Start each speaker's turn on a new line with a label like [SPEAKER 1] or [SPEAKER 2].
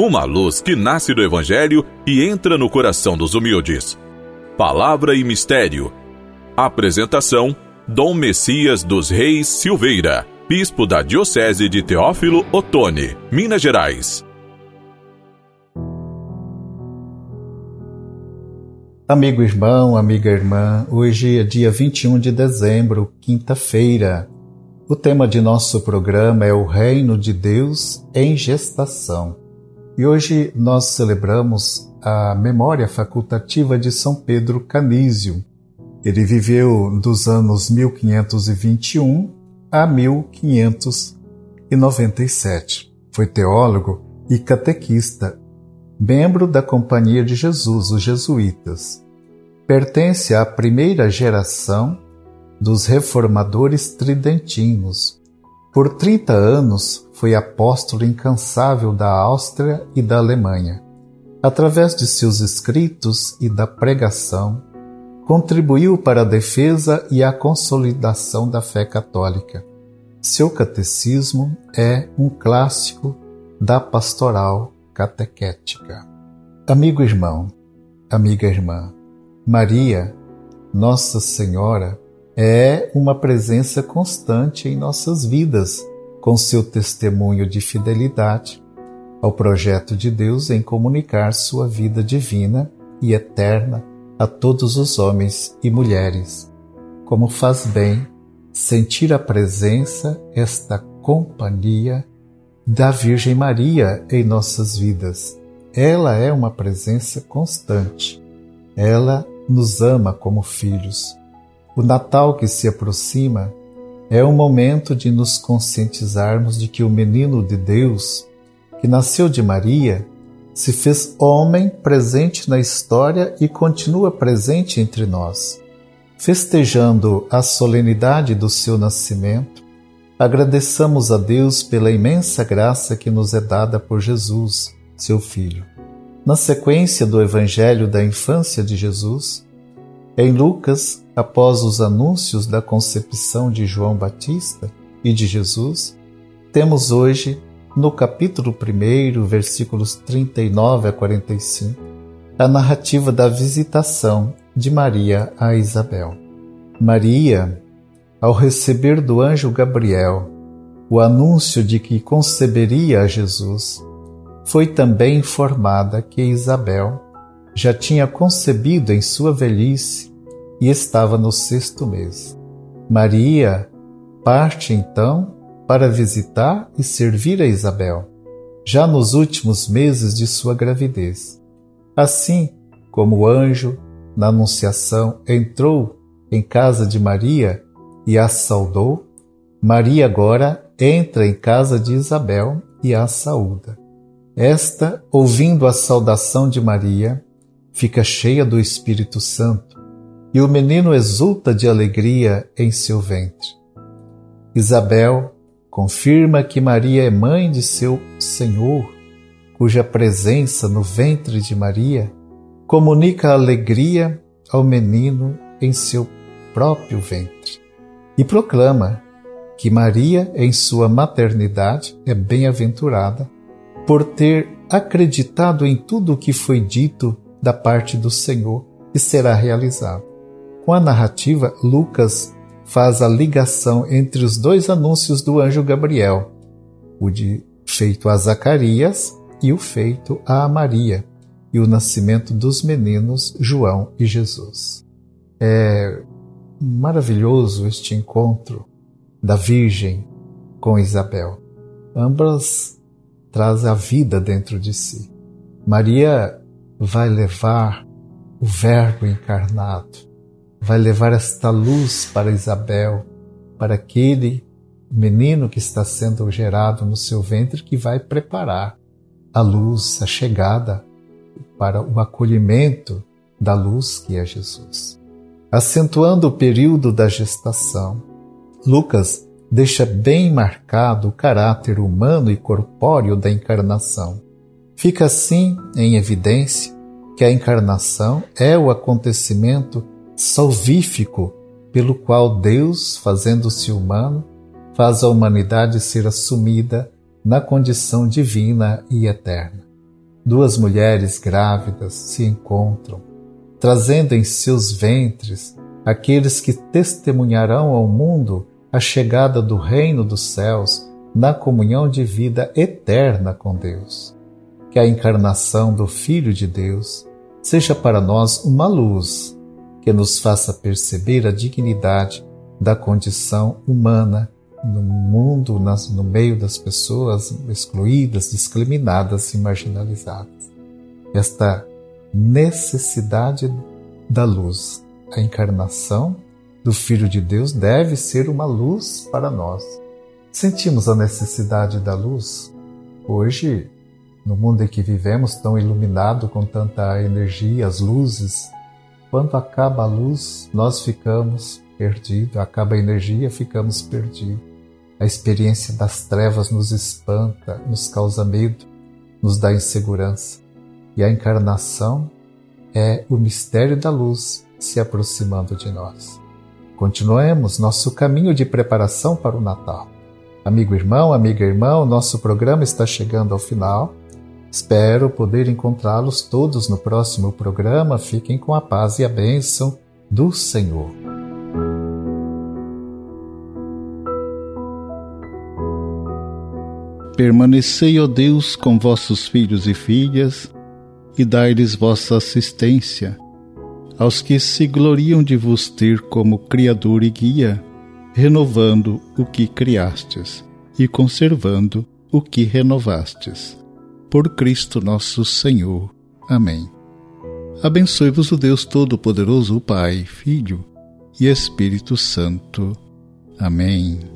[SPEAKER 1] uma luz que nasce do Evangelho e entra no coração dos humildes. Palavra e Mistério. Apresentação: Dom Messias dos Reis Silveira, Bispo da Diocese de Teófilo Otoni, Minas Gerais.
[SPEAKER 2] Amigo irmão, amiga irmã, hoje é dia 21 de dezembro, quinta-feira. O tema de nosso programa é o Reino de Deus em Gestação. E hoje nós celebramos a memória facultativa de São Pedro Canísio. Ele viveu dos anos 1521 a 1597. Foi teólogo e catequista, membro da Companhia de Jesus, os Jesuítas. Pertence à primeira geração dos reformadores tridentinos. Por 30 anos foi apóstolo incansável da Áustria e da Alemanha. Através de seus escritos e da pregação, contribuiu para a defesa e a consolidação da fé católica. Seu catecismo é um clássico da pastoral catequética. Amigo irmão, amiga irmã, Maria, Nossa Senhora, é uma presença constante em nossas vidas com seu testemunho de fidelidade ao projeto de Deus em comunicar sua vida divina e eterna a todos os homens e mulheres. Como faz bem sentir a presença, esta companhia da Virgem Maria em nossas vidas. Ela é uma presença constante. Ela nos ama como filhos. O Natal que se aproxima é o momento de nos conscientizarmos de que o menino de Deus, que nasceu de Maria, se fez homem presente na história e continua presente entre nós. Festejando a solenidade do seu nascimento, agradeçamos a Deus pela imensa graça que nos é dada por Jesus, seu Filho. Na sequência do Evangelho da infância de Jesus, em Lucas, após os anúncios da concepção de João Batista e de Jesus, temos hoje, no capítulo 1, versículos 39 a 45, a narrativa da visitação de Maria a Isabel. Maria, ao receber do anjo Gabriel o anúncio de que conceberia a Jesus, foi também informada que Isabel já tinha concebido em sua velhice e estava no sexto mês. Maria parte então para visitar e servir a Isabel, já nos últimos meses de sua gravidez. Assim como o anjo, na Anunciação, entrou em casa de Maria e a saudou, Maria agora entra em casa de Isabel e a saúda. Esta, ouvindo a saudação de Maria, fica cheia do Espírito Santo e o menino exulta de alegria em seu ventre. Isabel confirma que Maria é mãe de seu Senhor, cuja presença no ventre de Maria comunica alegria ao menino em seu próprio ventre e proclama que Maria, em sua maternidade, é bem-aventurada por ter acreditado em tudo o que foi dito da parte do Senhor e será realizado. Com a narrativa, Lucas faz a ligação entre os dois anúncios do anjo Gabriel, o de feito a Zacarias e o feito a Maria, e o nascimento dos meninos João e Jesus. É maravilhoso este encontro da Virgem com Isabel. Ambas trazem a vida dentro de si. Maria vai levar o Verbo encarnado vai levar esta luz para Isabel, para aquele menino que está sendo gerado no seu ventre, que vai preparar a luz, a chegada para o acolhimento da luz que é Jesus. Acentuando o período da gestação, Lucas deixa bem marcado o caráter humano e corpóreo da encarnação. Fica assim em evidência que a encarnação é o acontecimento salvífico pelo qual Deus, fazendo-se humano, faz a humanidade ser assumida na condição divina e eterna. duas mulheres grávidas se encontram, trazendo em seus ventres aqueles que testemunharão ao mundo a chegada do reino dos céus na comunhão de vida eterna com Deus. Que a encarnação do Filho de Deus seja para nós uma luz que nos faça perceber a dignidade da condição humana no mundo, no meio das pessoas excluídas, discriminadas e marginalizadas. Esta necessidade da luz, a encarnação do Filho de Deus deve ser uma luz para nós. Sentimos a necessidade da luz? Hoje, no mundo em que vivemos, tão iluminado com tanta energia, as luzes, quando acaba a luz, nós ficamos perdidos, acaba a energia, ficamos perdidos. A experiência das trevas nos espanta, nos causa medo, nos dá insegurança. E a encarnação é o mistério da luz se aproximando de nós. Continuemos nosso caminho de preparação para o Natal. Amigo irmão, amiga irmã, o nosso programa está chegando ao final. Espero poder encontrá-los todos no próximo programa. Fiquem com a paz e a bênção do Senhor.
[SPEAKER 3] Permanecei, ó Deus, com vossos filhos e filhas, e dai-lhes vossa assistência, aos que se gloriam de vos ter como Criador e Guia, renovando o que criastes e conservando o que renovastes. Por Cristo nosso Senhor. Amém. Abençoe-vos o Deus Todo-Poderoso, o Pai, Filho e Espírito Santo. Amém.